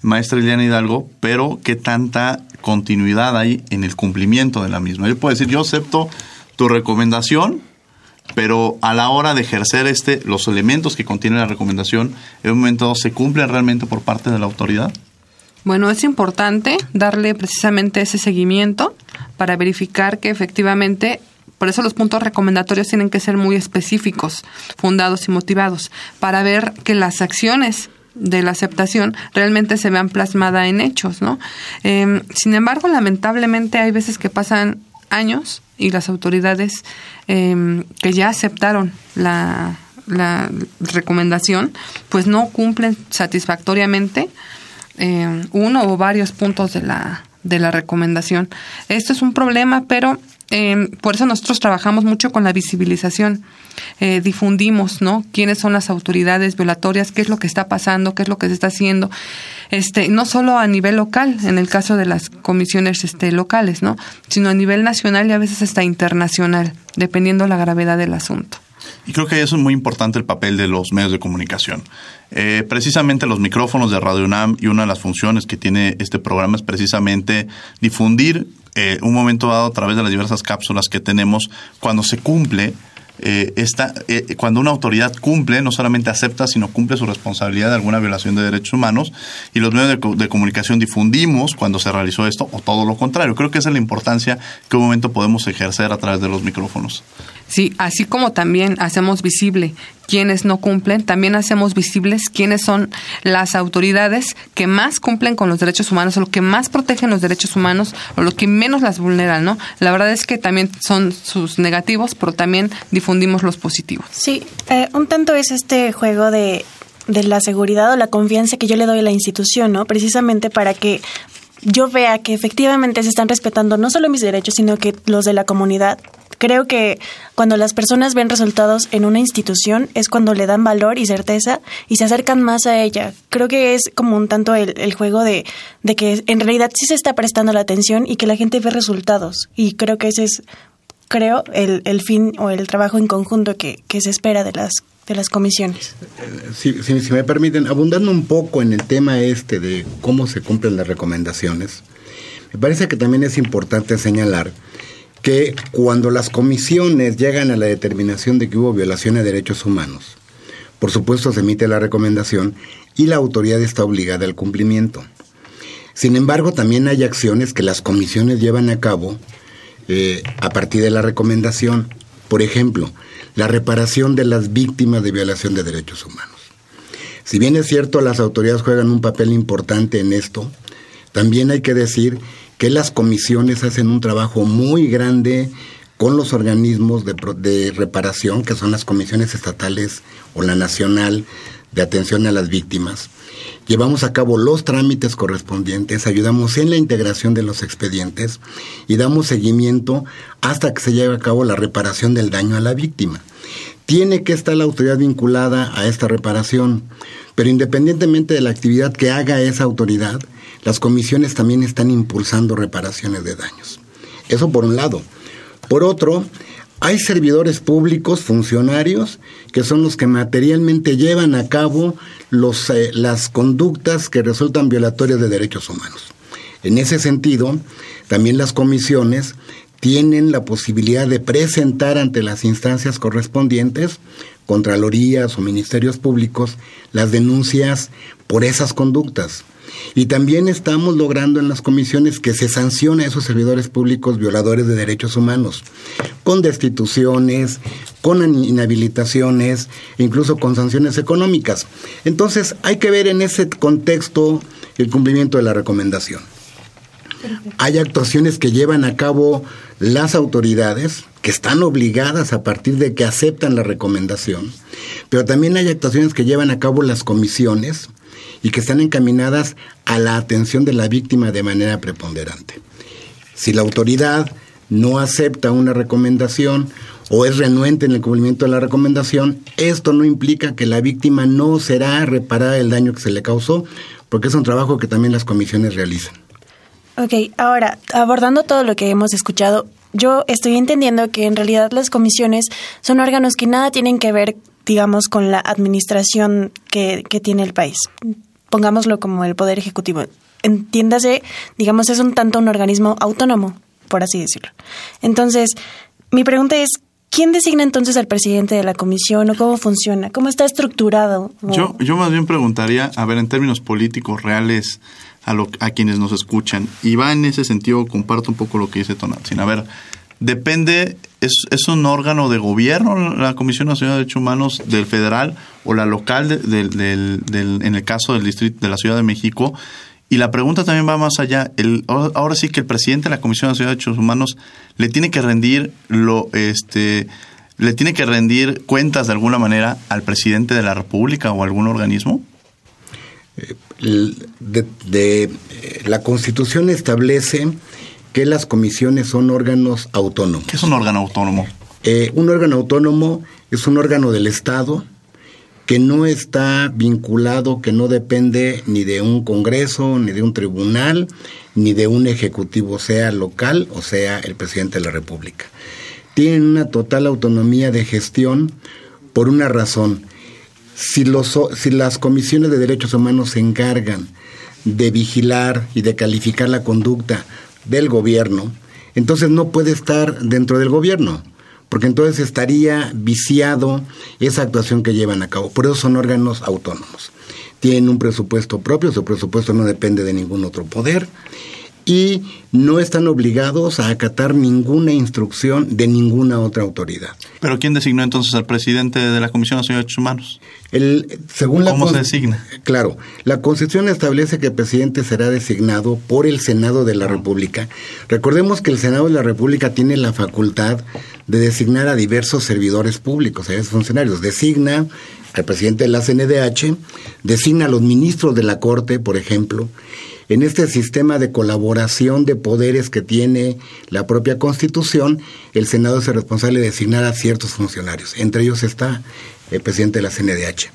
maestra Eliana Hidalgo, pero qué tanta continuidad hay en el cumplimiento de la misma? Yo puedo decir, yo acepto tu recomendación, pero a la hora de ejercer este, los elementos que contiene la recomendación, en un momento se cumplen realmente por parte de la autoridad. Bueno, es importante darle precisamente ese seguimiento para verificar que efectivamente, por eso los puntos recomendatorios tienen que ser muy específicos, fundados y motivados, para ver que las acciones de la aceptación realmente se vean plasmadas en hechos, ¿no? Em, sin embargo, lamentablemente hay veces que pasan años y las autoridades em, que ya aceptaron la, la recomendación, pues no cumplen satisfactoriamente eh, uno o varios puntos de la, de la recomendación. Esto es un problema, pero eh, por eso nosotros trabajamos mucho con la visibilización. Eh, difundimos, ¿no? Quiénes son las autoridades violatorias, qué es lo que está pasando, qué es lo que se está haciendo. Este, no solo a nivel local, en el caso de las comisiones este, locales, ¿no? Sino a nivel nacional y a veces hasta internacional, dependiendo la gravedad del asunto. Y creo que eso es muy importante el papel de los medios de comunicación. Eh, precisamente los micrófonos de Radio UNAM y una de las funciones que tiene este programa es precisamente difundir eh, un momento dado a través de las diversas cápsulas que tenemos cuando se cumple eh, esta, eh, cuando una autoridad cumple, no solamente acepta, sino cumple su responsabilidad de alguna violación de derechos humanos, y los medios de, comunicación difundimos cuando se realizó esto, o todo lo contrario. Creo que esa es la importancia que un momento podemos ejercer a través de los micrófonos. Sí, así como también hacemos visible quienes no cumplen, también hacemos visibles quiénes son las autoridades que más cumplen con los derechos humanos o los que más protegen los derechos humanos o los que menos las vulneran, ¿no? La verdad es que también son sus negativos, pero también difundimos los positivos. Sí, eh, un tanto es este juego de, de la seguridad o la confianza que yo le doy a la institución, ¿no? Precisamente para que yo vea que efectivamente se están respetando no solo mis derechos, sino que los de la comunidad Creo que cuando las personas ven resultados en una institución es cuando le dan valor y certeza y se acercan más a ella. Creo que es como un tanto el, juego de, de que en realidad sí se está prestando la atención y que la gente ve resultados. Y creo que ese es, creo, el, el fin o el trabajo en conjunto que, que se espera de las de las comisiones. Si, si, si, me permiten, abundando un poco en el tema este de cómo se cumplen las recomendaciones, me parece que también es importante señalar que cuando las comisiones llegan a la determinación de que hubo violación de derechos humanos, por supuesto se emite la recomendación y la autoridad está obligada al cumplimiento. Sin embargo, también hay acciones que las comisiones llevan a cabo eh, a partir de la recomendación. Por ejemplo, la reparación de las víctimas de violación de derechos humanos. Si bien es cierto, las autoridades juegan un papel importante en esto, también hay que decir que las comisiones hacen un trabajo muy grande con los organismos de, reparación, que son las comisiones estatales o la nacional de atención a las víctimas. Llevamos a cabo los trámites correspondientes, ayudamos en la integración de los expedientes y damos seguimiento hasta que se lleve a cabo la reparación del daño a la víctima. Tiene que estar la autoridad vinculada a esta reparación, pero independientemente de la actividad que haga esa autoridad, las comisiones también están impulsando reparaciones de daños. Eso por un lado. Por otro, hay servidores públicos, funcionarios, que son los que materialmente llevan a cabo eh, las conductas que resultan violatorias de derechos humanos. En ese sentido, también las comisiones tienen la posibilidad de presentar ante las instancias correspondientes, contralorías o ministerios públicos, las denuncias por esas conductas. Y también estamos logrando en las comisiones que se sancione a esos servidores públicos violadores de derechos humanos, con destituciones, con inhabilitaciones, incluso con sanciones económicas. Entonces hay que ver en ese contexto el cumplimiento de la recomendación. Hay actuaciones que llevan a cabo las autoridades, que están obligadas a partir de que aceptan la recomendación, pero también hay actuaciones que llevan a cabo las comisiones, y que están encaminadas a la atención de la víctima de manera preponderante. Si la autoridad no acepta una recomendación o es renuente en el cumplimiento de la recomendación, esto no implica que la víctima no será reparada el daño que se le causó, porque es un trabajo que también las comisiones realizan. Ok, ahora, abordando todo lo que hemos escuchado, yo estoy entendiendo que en realidad las comisiones son órganos que nada tienen que ver, digamos, con la administración que, que tiene el país pongámoslo como el Poder Ejecutivo. Entiéndase, digamos, es un tanto un organismo autónomo, por así decirlo. Entonces, mi pregunta es, ¿quién designa entonces al presidente de la comisión o cómo funciona? ¿Cómo está estructurado? Yo, yo más bien preguntaría, a ver, en términos políticos reales, a, lo, a quienes nos escuchan, y va en ese sentido, comparto un poco lo que dice Tonatzin. A ver, depende, es, es, un órgano de gobierno, la Comisión Nacional de Derechos Humanos del federal o la local en el caso del distrito de la Ciudad de México. Y la pregunta también va más allá. El, ahora sí que el presidente de la Comisión Nacional de Derechos Humanos le tiene que rendir lo este le tiene que rendir cuentas de alguna manera al presidente de la República o algún organismo. Eh, eh, la Constitución establece que las comisiones son órganos autónomos. ¿Qué es un órgano autónomo? Eh, un órgano autónomo es un órgano del Estado que no está vinculado, que no depende ni de un Congreso, ni de un tribunal, ni de un ejecutivo, sea local o sea el presidente de la República. Tienen una total autonomía de gestión por una razón. Si, los, si las comisiones de derechos humanos se encargan de vigilar y de calificar la conducta del gobierno, entonces no puede estar dentro del gobierno, porque entonces estaría viciado esa actuación que llevan a cabo. Por eso son órganos autónomos. Tienen un presupuesto propio, su presupuesto no depende de ningún otro poder y no están obligados a acatar ninguna instrucción de ninguna otra autoridad. ¿Pero quién designó entonces al presidente de la Comisión Nacional de Derechos Humanos? El, según ¿Cómo se designa? Claro, la Constitución establece que el presidente será designado por el Senado de la República. Recordemos que el Senado de la República tiene la facultad de designar a diversos servidores públicos, a esos funcionarios. Designa al presidente de la CNDH, designa a los ministros de la Corte, por ejemplo, en este sistema de colaboración de poderes que tiene la propia Constitución, el Senado es el responsable de designar a ciertos funcionarios. Entre ellos está el presidente de la CNDH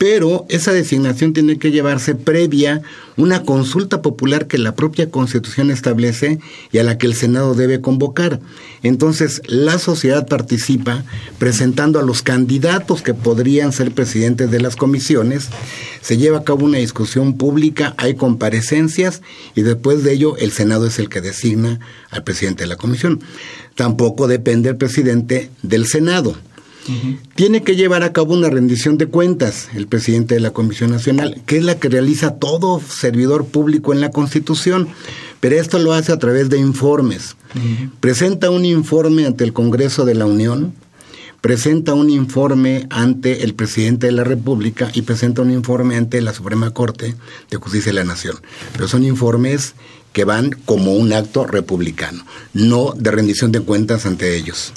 pero esa designación tiene que llevarse previa una consulta popular que la propia Constitución establece y a la que el Senado debe convocar. Entonces, la sociedad participa presentando a los candidatos que podrían ser presidentes de las comisiones, se lleva a cabo una discusión pública, hay comparecencias y después de ello el Senado es el que designa al presidente de la comisión. Tampoco depende el presidente del Senado tiene que llevar a cabo una rendición de cuentas el presidente de la Comisión Nacional, que es la que realiza todo servidor público en la Constitución, pero esto lo hace a través de informes. Presenta un informe ante el Congreso de la Unión, presenta un informe ante el presidente de la República y presenta un informe ante la Suprema Corte de Justicia de la Nación. Pero son informes que van como un acto republicano, no de rendición de cuentas ante ellos.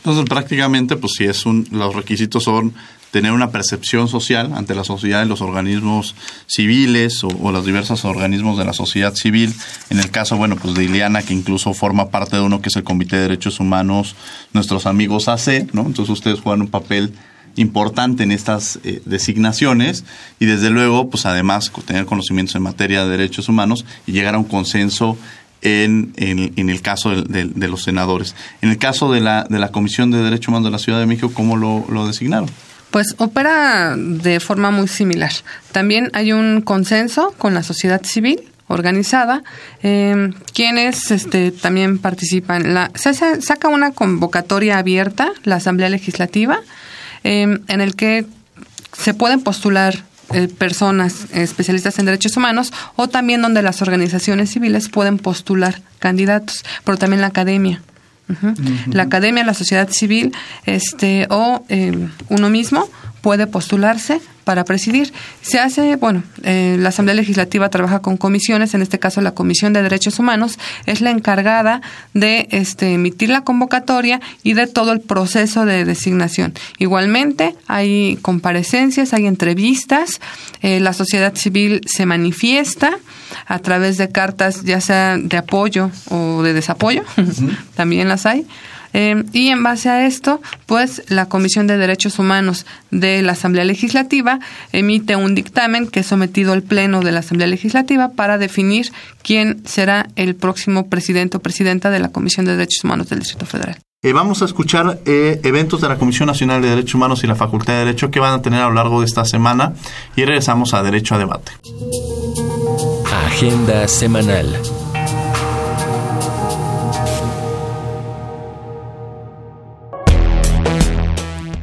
Entonces, prácticamente, pues si es un, los requisitos son tener una percepción social ante la sociedad y los organismos civiles o, los diversos organismos de la sociedad civil. En el caso, bueno, pues de Ileana, que incluso forma parte de uno que es el Comité de Derechos Humanos, nuestros amigos AC, ¿no? Entonces ustedes juegan un papel importante en estas eh, designaciones y desde luego, pues además tener conocimientos en materia de derechos humanos y llegar a un consenso en, en, el caso de, de, los senadores. En el caso de la, de la Comisión de Derechos Humanos de la Ciudad de México, ¿cómo lo, lo designaron? Pues opera de forma muy similar. También hay un consenso con la sociedad civil organizada, eh, quienes este, también participan. La, se saca una convocatoria abierta, la Asamblea Legislativa, eh, en el que se pueden postular eh, personas especialistas en derechos humanos o también donde las organizaciones civiles pueden postular candidatos, pero también la academia. La academia, la sociedad civil, este, o eh, uno mismo puede postularse para presidir. Se hace, bueno, eh, la Asamblea Legislativa trabaja con comisiones, en este caso la Comisión de Derechos Humanos es la encargada de este, emitir la convocatoria y de todo el proceso de designación. Igualmente hay comparecencias, hay entrevistas, eh, la sociedad civil se manifiesta a través de cartas ya sea de apoyo o de desapoyo, también las hay. Eh, y en base a esto, pues la Comisión de Derechos Humanos de la Asamblea Legislativa emite un dictamen que es sometido al Pleno de la Asamblea Legislativa para definir quién será el próximo presidente o presidenta de la Comisión de Derechos Humanos del Distrito Federal. Eh, vamos a escuchar eh, eventos de la Comisión Nacional de Derechos Humanos y la Facultad de Derecho que van a tener a lo largo de esta semana y regresamos a Derecho a Debate. Agenda semanal.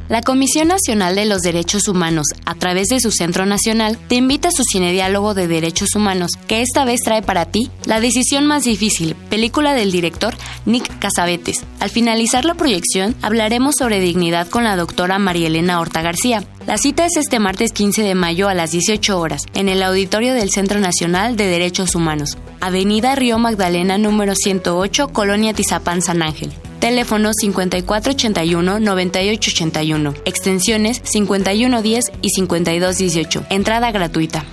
La Comisión Nacional de los Derechos Humanos, a través de su Centro Nacional, te invita a su cinediálogo de derechos humanos, que esta vez trae para ti La decisión más difícil, película del director Nick Casabetes. Al finalizar la proyección, hablaremos sobre dignidad con la doctora María Elena Horta García. La cita es este martes 15 de mayo a las 18 horas, en el auditorio del Centro Nacional de Derechos Humanos, Avenida Río Magdalena número 108, Colonia Tizapán, San Ángel. Teléfono 5481-9881. Extensiones 5110 y 5218. Entrada gratuita.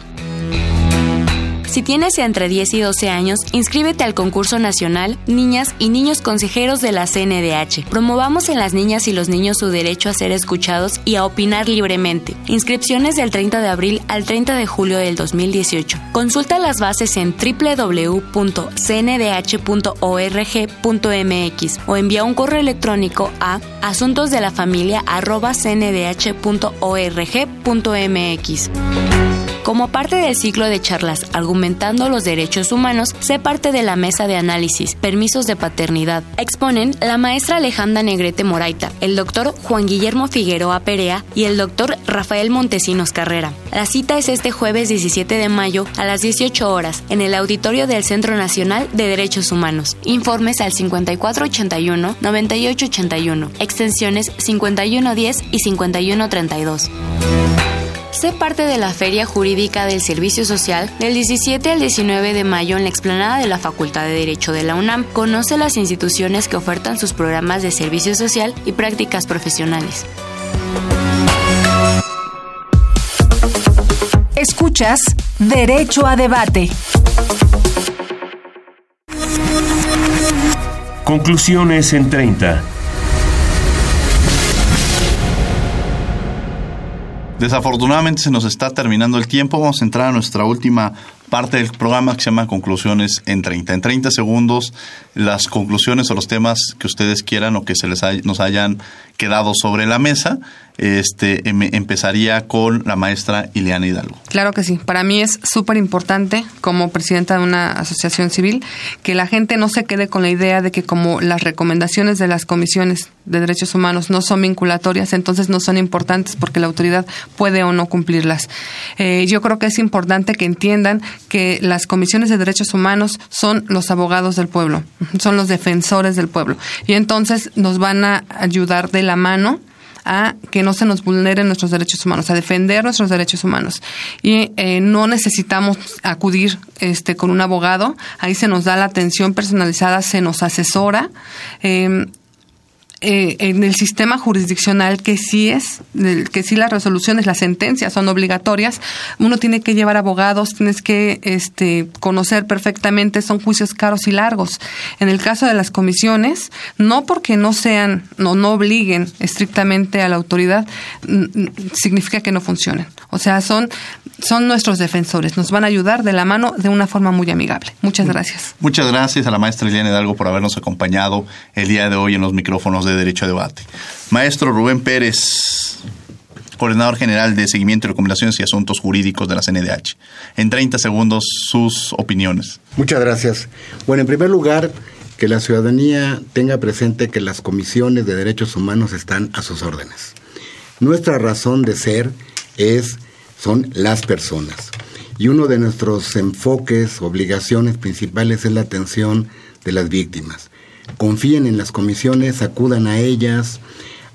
Si tienes entre 10 y 12 años, inscríbete al concurso nacional Niñas y Niños Consejeros de la CNDH. Promovamos en las niñas y los niños su derecho a ser escuchados y a opinar libremente. Inscripciones del 30 de abril al 30 de julio del 2018. Consulta las bases en www.cndh.org.mx o envía un correo electrónico a asuntosdelafamilia.cndh.org.mx. Como parte del ciclo de charlas Argumentando los Derechos Humanos, sé parte de la mesa de análisis Permisos de Paternidad. Exponen la maestra Alejandra Negrete Moraita, el doctor Juan Guillermo Figueroa Perea y el doctor Rafael Montesinos Carrera. La cita es este jueves 17 de mayo a las 18 horas en el auditorio del Centro Nacional de Derechos Humanos. Informes al 5481-9881, extensiones 5110 y 5132. Sé parte de la Feria Jurídica del Servicio Social del 17 al 19 de mayo en la explanada de la Facultad de Derecho de la UNAM. Conoce las instituciones que ofertan sus programas de servicio social y prácticas profesionales. Escuchas Derecho a Debate. Conclusiones en 30. Desafortunadamente se nos está terminando el tiempo. Vamos a entrar a nuestra última parte del programa que se llama Conclusiones en 30. En 30 segundos, las conclusiones o los temas que ustedes quieran o que se les nos hayan quedado sobre la mesa. Este, em, empezaría con la maestra Ileana Hidalgo. Claro que sí. Para mí es súper importante, como presidenta de una asociación civil, que la gente no se quede con la idea de que como las recomendaciones de las comisiones de derechos humanos no son vinculatorias, entonces no son importantes porque la autoridad puede o no cumplirlas. Eh, yo creo que es importante que entiendan que las comisiones de derechos humanos son los abogados del pueblo, son los defensores del pueblo. Y entonces nos van a ayudar de la mano a que no se nos vulneren nuestros derechos humanos, a defender nuestros derechos humanos. Y eh, no necesitamos acudir este, con un abogado, ahí se nos da la atención personalizada, se nos asesora. Eh, eh, en el sistema jurisdiccional que sí es, que sí las resoluciones, las sentencias son obligatorias, uno tiene que llevar abogados, tienes que este, conocer perfectamente, son juicios caros y largos. En el caso de las comisiones, no porque no sean, no, no obliguen estrictamente a la autoridad, significa que no funcionen. O sea, son, son nuestros defensores, nos van a ayudar de la mano de una forma muy amigable. Muchas gracias. Muchas gracias a la maestra Eliana Hidalgo por habernos acompañado el día de hoy en los micrófonos de Derecho a Debate. Maestro Rubén Pérez, coordinador general de seguimiento y recomendaciones y asuntos jurídicos de la CNDH. En 30 segundos, sus opiniones. Muchas gracias. Bueno, en primer lugar, que la ciudadanía tenga presente que las comisiones de derechos humanos están a sus órdenes. Nuestra razón de ser es, son las personas. Y uno de nuestros enfoques, obligaciones principales es la atención de las víctimas confíen en las comisiones, acudan a ellas.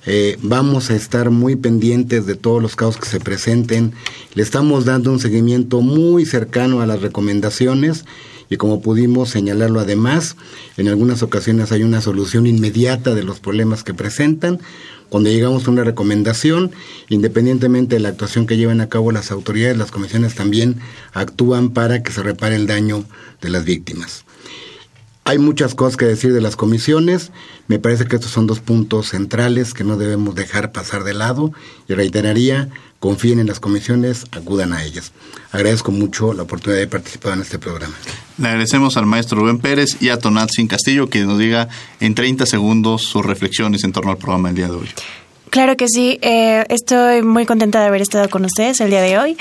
Eh, vamos a estar muy pendientes de todos los casos que se presenten. Le estamos dando un seguimiento muy cercano a las recomendaciones y como pudimos señalarlo además, en algunas ocasiones hay una solución inmediata de los problemas que presentan. Cuando llegamos a una recomendación, independientemente de la actuación que lleven a cabo las autoridades, las comisiones también actúan para que se repare el daño de las víctimas. Hay muchas cosas que decir de las comisiones. Me parece que estos son dos puntos centrales que no debemos dejar pasar de lado. Y reiteraría, confíen en las comisiones, acudan a ellas. Agradezco mucho la oportunidad de participar en este programa. Le agradecemos al maestro Rubén Pérez y a Sin Castillo que nos diga en 30 segundos sus reflexiones en torno al programa del día de hoy. Claro que sí, eh, estoy muy contenta de haber estado con ustedes el día de hoy.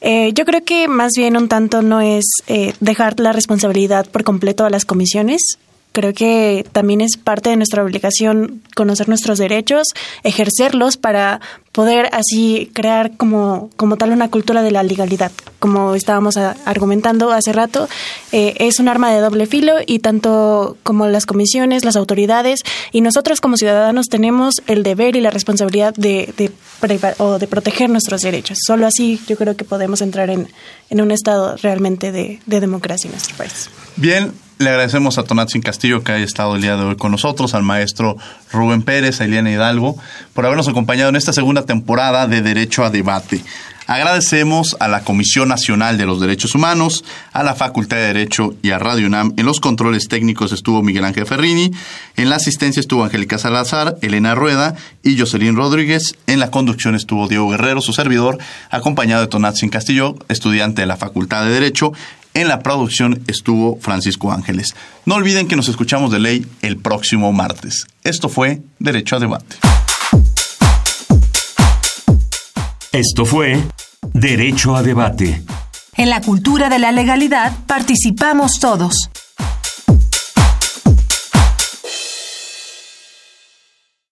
Eh, yo creo que más bien un tanto no es eh, dejar la responsabilidad por completo a las comisiones, Creo que también es parte de nuestra obligación conocer nuestros derechos, ejercerlos para poder así crear como, como tal una cultura de la legalidad. Como estábamos argumentando hace rato, eh, es un arma de doble filo y tanto como las comisiones, las autoridades y nosotros como ciudadanos tenemos el deber y la responsabilidad de, de, proteger nuestros derechos. Solo así yo creo que podemos entrar en, en un estado realmente de, de democracia en nuestro país. Bien, le agradecemos a Tonatzin Castillo que haya estado el día de hoy con nosotros, al maestro Rubén Pérez, a Eliana Hidalgo, por habernos acompañado en esta segunda temporada de Derecho a Debate. Agradecemos a la Comisión Nacional de los Derechos Humanos, a la Facultad de Derecho y a Radio UNAM. En los controles técnicos estuvo Miguel Ángel Ferrini, en la asistencia estuvo Angélica Salazar, Elena Rueda y Jocelyn Rodríguez. En la conducción estuvo Diego Guerrero, su servidor, acompañado de Tonatzin Castillo, estudiante de la Facultad de Derecho. En la producción estuvo Francisco Ángeles. No olviden que nos escuchamos de ley el próximo martes. Esto fue Derecho a Debate. Esto fue Derecho a Debate. En la cultura de la legalidad participamos todos.